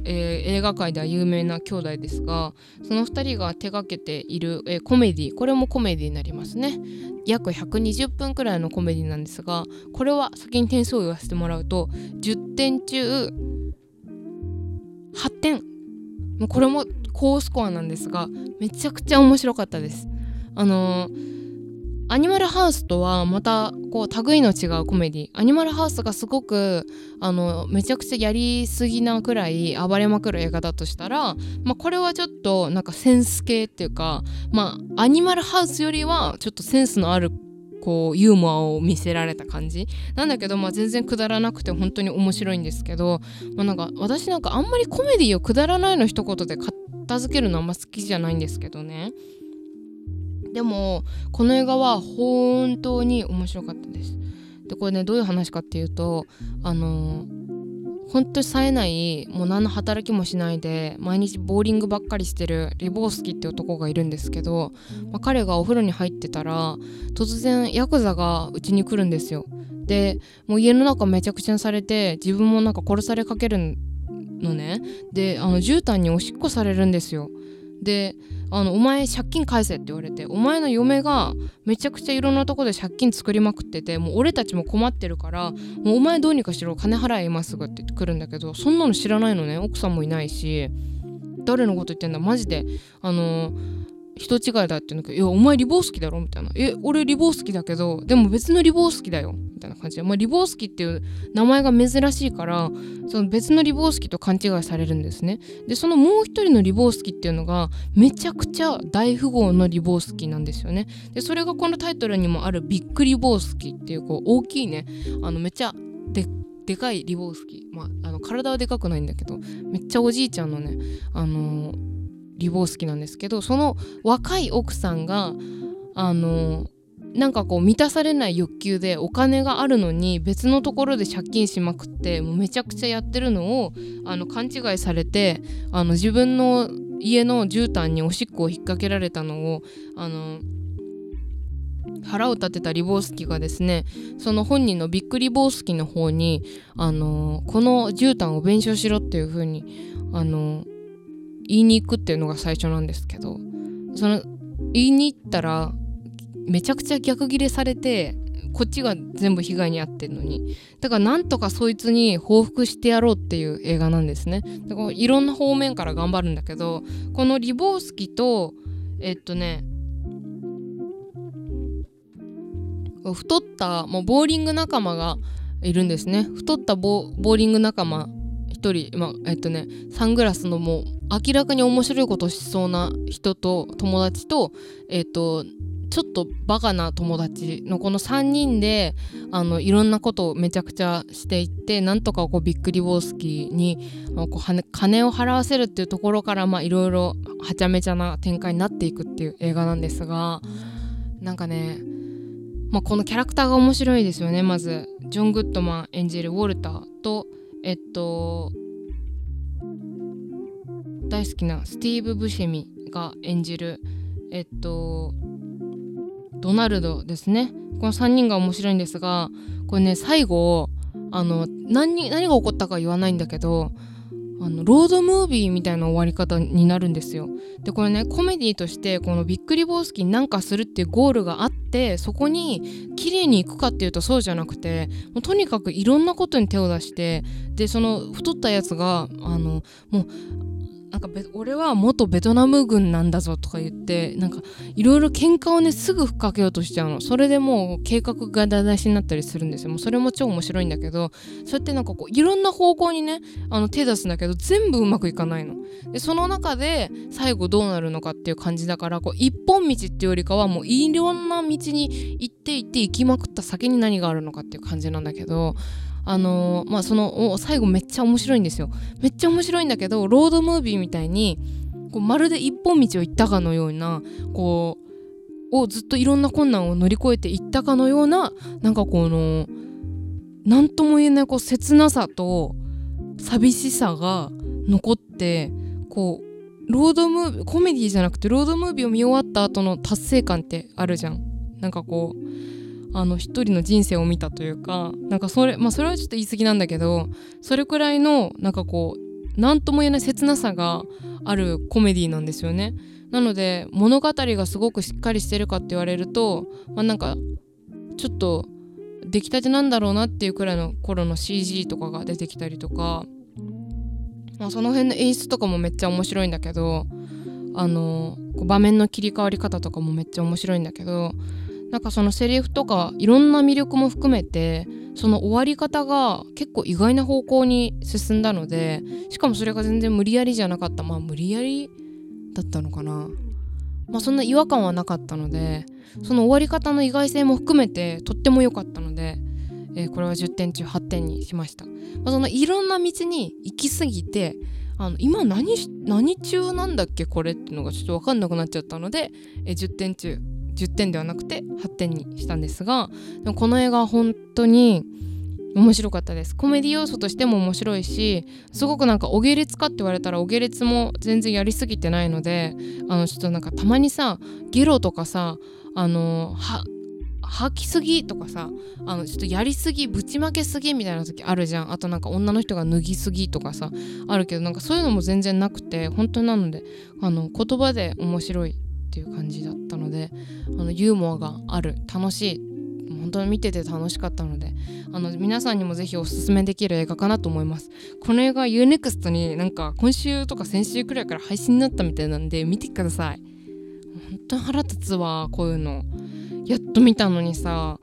えー、映画界では有名な兄弟ですがその2人が手がけている、え、コメディこれもコメディになりますね。約120分くらいのコメディなんですがこれは先に点数を言わせてもらうと10点中8点。もうこれも高スコアなんですがめちゃくちゃ面白かったです。あのーアニマルハウスとはまたこう類の違うコメディアニマルハウスがすごくあのめちゃくちゃやりすぎなくらい暴れまくる映画だとしたら、まあ、これはちょっとなんかセンス系っていうかまあアニマルハウスよりはちょっとセンスのあるこうユーモアを見せられた感じ。なんだけど、まあ、全然くだらなくて本当に面白いんですけど、まあ、なんか私なんかあんまりコメディをくだらないの一言で片付けるのあんま好きじゃないんですけどね。でもこの映画は本当に面白かったです。でこれねどういう話かっていうとあの本当に冴えないもう何の働きもしないで毎日ボーリングばっかりしてるリボースキって男がいるんですけど、まあ、彼がお風呂に入ってたら突然ヤクザがうちに来るんですよ。でもう家の中めちゃくちゃにされて自分もなんか殺されかけるのね。であの絨毯におしっこされるんですよ。であのお前借金返せって言われてお前の嫁がめちゃくちゃいろんなとこで借金作りまくっててもう俺たちも困ってるからもうお前どうにかしろ金払えますぐって言ってくるんだけどそんなの知らないのね。奥さんもいないし。誰のこと言ってんだ。マジで。あのー人違いだって言うんだけど「いやお前リボー好きだろ」みたいな「え俺リボー好きだけどでも別のリボー好きだよ」みたいな感じ。で、まあ、リボー好きっていう名前が珍しいからその別のリボー好きと勘違いされるんですね。でそのもう一人のリボー好きっていうのがめちゃくちゃ大富豪のリボー好きなんですよね。でそれがこのタイトルにもあるビッグリボー好きっていうこう大きいねあのめっちゃででかいリボー好き、まあ、あの体はでかくないんだけどめっちゃおじいちゃんのねあのーリボースキなんですけどその若い奥さんがあのなんかこう満たされない欲求でお金があるのに別のところで借金しまくってもうめちゃくちゃやってるのをあの勘違いされてあの自分の家の絨毯におしっこを引っ掛けられたのをあの腹を立てたリボースキがですねその本人のビッグリボースキの方にあのこの絨毯を弁償しろっていう風にあの言いに行くっていうのが最初なんですけどその言いに行ったらめちゃくちゃ逆ギレされてこっちが全部被害に遭ってるのに。だからなんとかそいつに報復してやろうっていう映画なんですね。だからいろんな方面から頑張るんだけどこのリボースキとえっとね太ったもうボーリング仲間がいるんですね。太ったボーリング仲間1人、まあ、えっとねサングラスのもう明らかに面白いことしそうな人と友達とえっとちょっとバカな友達のこの3人であのいろんなことをめちゃくちゃしていってなんとかこうビッグリボースキーにこう金を払わせるっていうところからまあいろいろはちゃめちゃな展開になっていくっていう映画なんですがなんかね、まあ、このキャラクターが面白いですよね。まずジョン・グッドマン演じるウォルターとえっと大好きなスティーブ・ブシェミが演じるえっとドナルドですね。この3人が面白いんですがこれね最後あの何何が起こったか言わないんだけどあのロードムービーみたいな終わり方になるんですよ。でこれねコメディとしてこのびっくりボースキーなんかするっていうゴールがあってそこに綺麗に行くかっていうとそうじゃなくてもうとにかくいろんなことに手を出してでその太ったやつがあのもうなんか俺は元ベトナム軍なんだぞとか言ってなんかいろいろ喧嘩をねすぐふっかけようとしちゃうの。それでもう計画がだだしになったりするんですよ。もうそれも超面白いんだけどそうやってなんかこういろんな方向にねあの手出すんだけど全部うまくいかないの。でその中で最後どうなるのかっていう感じだからこう一本道っていうよりかはもういろんな道に行って行って行きまくった先に何があるのかっていう感じなんだけどあのー、まあその最後めっちゃ面白いんですよ。めっちゃ面白いんだけどロードムービーみたいにこうまるで一本道を行ったかのようなこうをずっといろんな困難を乗り越えていったかのようななんかこの何とも言えないこう切なさと寂しさが残ってこうロードムービーコメディじゃなくてロードムービーを見終わった後の達成感ってあるじゃん。なんかこうあの一人の人生を見たというかなんかそれまあそれはちょっと言い過ぎなんだけどそれくらいのなんかこう何とも言えない切なさがあるコメディなんですよね。なので物語がすごくしっかりしてるかって言われるとまあなんかちょっと出来たてなんだろうなっていうくらいの頃の CG とかが出てきたりとか、まあ、その辺の演出とかもめっちゃ面白いんだけどあの場面の切り替わり方とかもめっちゃ面白いんだけどなんかそのセリフとかいろんな魅力も含めてその終わり方が結構意外な方向に進んだのでしかもそれが全然無理やりじゃなかった。まあ無理やりだったのかな。まあそんな違和感はなかったのでその終わり方の意外性も含めてとっても良かったので、えー、これは10点中8点にしました、まあ、そのいろんな道に行き過ぎてあの今何何中なんだっけこれっていうのがちょっと分かんなくなっちゃったので、えー、10点中10点ではなくて8点にしたんですがでこの映画本当に面白かったです。コメディ要素としても面白いしすごくなんかお下劣かって言われたらお下劣も全然やりすぎてないのであのちょっとなんかたまにさゲロとかさあのは吐きすぎとかさあのちょっとやりすぎぶちまけすぎみたいな時あるじゃん。あとなんか女の人が脱ぎすぎとかさあるけどなんかそういうのも全然なくて本当なのであの言葉で面白いっていう感じだったのであのユーモアがある。楽しい。本当に見てて楽しかったのであの皆さんにもぜひおすすめできる映画かなと思います。この映画 UNEXT になんか今週とか先週くらいから配信になったみたいなんで見てください。本当に腹立つわこういうの。やっと見たのにさ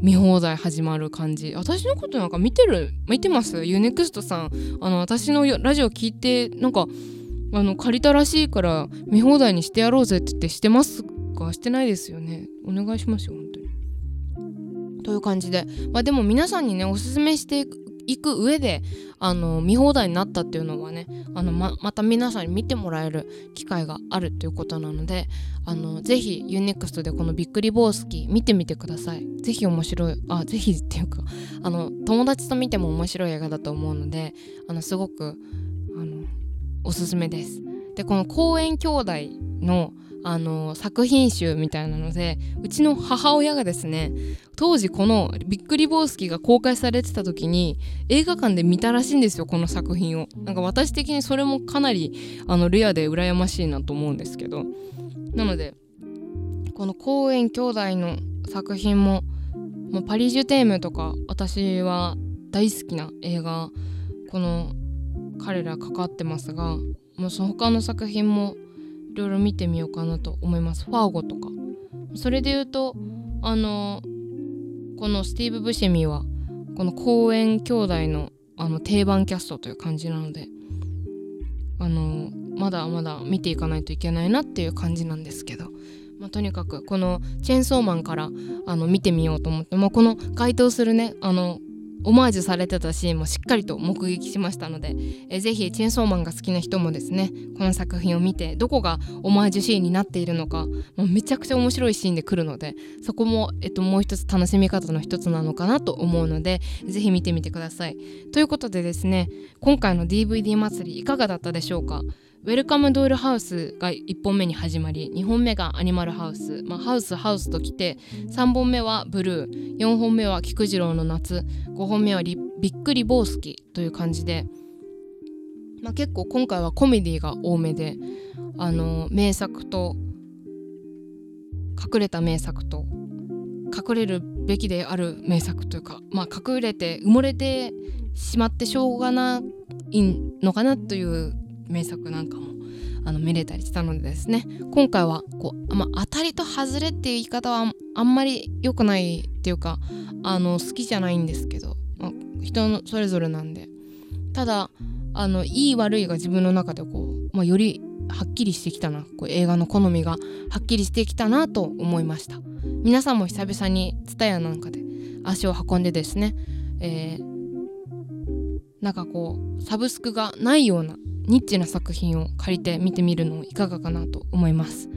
見放題始まる感じ。私のことなんか見てる見てます ?UNEXT さん。あの私のラジオ聞いてなんかあの借りたらしいから見放題にしてやろうぜって言ってしてますかしてないですよね。お願いしますよ本当に。という感じで。まあでも皆さんにねおすすめしていく上であの見放題になったっていうのはねあのままた皆さんに見てもらえる機会があるということなのであのぜひ UNEXT でこのびっくりボースキー見てみてください。ぜひ面白いあぜひっていうかあの友達と見ても面白い映画だと思うのであのすごくおすすめです。でこの公園兄弟のあの作品集みたいなのでうちの母親がですね当時この「びっくりボースキ」が公開されてた時に映画館で見たらしいんですよこの作品をなんか私的にそれもかなりあのレアで羨ましいなと思うんですけどなのでこの公園兄弟の作品ももうパリジュテームとか私は大好きな映画この彼ら関わってますがもうその他の作品もいろいろ見てみようかなと思います。ファーゴとか。それで言うとあのこのスティーブ・ブシェミはこの公園兄弟のあの定番キャストという感じなのであのまだまだ見ていかないといけないなっていう感じなんですけど、まあ、とにかくこのチェーンソーマンからあの見てみようと思って、まあ、この該当するねあのオマージュされてたシーンもしっかりと目撃しましたので、えぜひチェーンソーマンが好きな人もですねこの作品を見てどこがオマージュシーンになっているのかもうめちゃくちゃ面白いシーンで来るのでそこも、えっと、もう一つ楽しみ方の一つなのかなと思うのでぜひ見てみてください。ということでですね今回の DVD 祭りいかがだったでしょうか？ウェルカムドールハウスが1本目に始まり2本目がアニマルハウス、まあ、ハウスハウスときて3本目はブルー4本目は菊次郎の夏5本目はびっくりボースキという感じでまあ、結構今回はコメディが多めであの名作と隠れた名作と隠れるべきである名作というか、まあ、隠れて埋もれてしまってしょうがないのかなという名作なんかもあの見れたりしたのでですね。今回はこう、まあ、当たりと外れっていう言い方はあんまり良くないっていうかあの好きじゃないんですけど、まあ、人のそれぞれなんで。ただあのいい悪いが自分の中でこう、まあ、よりはっきりしてきたな。こう映画の好みがはっきりしてきたなと思いました。皆さんも久々に TSUTAYA なんかで足を運んでですね、えー、なんかこうサブスクがないようなニッチな作品を借りて見てみるのいかがかなと思います。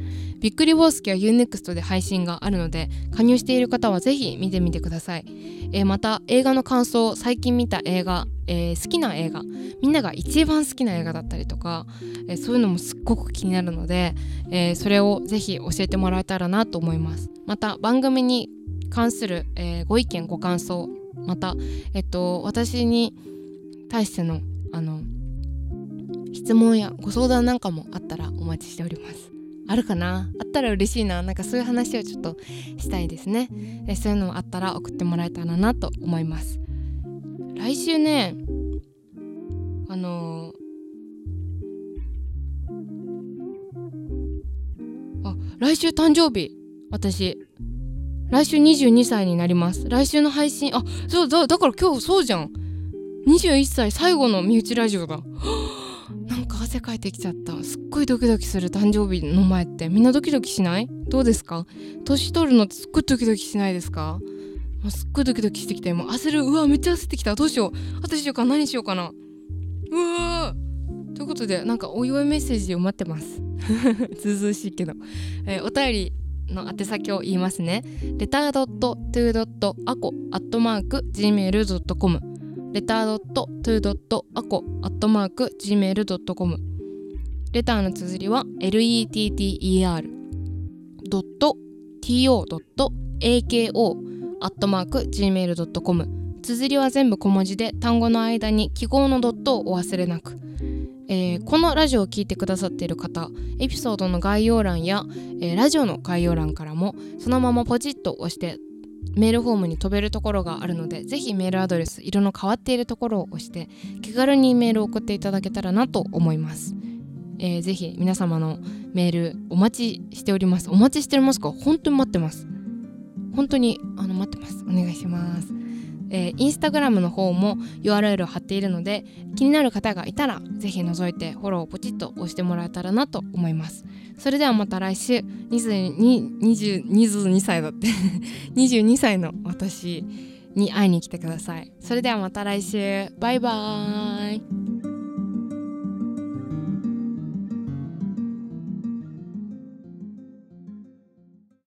びっくりボースキは UNEXT で配信があるので加入している方はぜひ見てみてください、えー、また映画の感想最近見た映画、えー、好きな映画みんなが一番好きな映画だったりとか、えー、そういうのもすっごく気になるので、えそれをぜひ教えてもらえたらなと思います。また番組に関する、えご意見ご感想また、えっと、私に対してのあの質問やご相談なんかもあったらお待ちしております。あるかな？あったら嬉しいな。なんかそういう話をちょっとしたいですね。えそういうのもあったら送ってもらえたらなと思います。来週ねあのー、あ来週誕生日。私来週22歳になります。来週の配信あそうだだから今日そうじゃん。21歳最後の身内ラジオだ。<gasps> なんか汗かいてきちゃった。すっごいドキドキする。誕生日の前ってみんなドキドキしない？どうですか？年取るのってすっごいドキドキしないですか？もうすっごいドキドキしてきてもう焦る。うわめっちゃ焦ってきた。どうしよう。あとしようか。何しようかな。うわということでなんかお祝いメッセージを待ってます。<laughs> ずうずうしいけど、えー、お便りの宛先を言いますね。レター .to.aco.gmail.com レター .to.aco.gmail.com レターの綴りは letter.to.ako.gmail.com 綴りは全部小文字で単語の間に記号のドットをお忘れなく、えー、このラジオを聴いてくださっている方エピソードの概要欄や、えー、ラジオの概要欄からもそのままポチッと押してメールフォームに飛べるところがあるのでぜひメールアドレス色の変わっているところを押して気軽にメールを送っていただけたらなと思います、えー、ぜひ皆様のメールお待ちしております。お待ちしてますか？本当に待ってます。本当にあの待ってます。お願いします。えー、インスタグラムの方も URL を貼っているので気になる方がいたらぜひ覗いてフォローをポチッと押してもらえたらなと思います。それではまた来週。22 22歳だって。<laughs> 22歳の私に会いに来てください。それではまた来週。バイバーイ。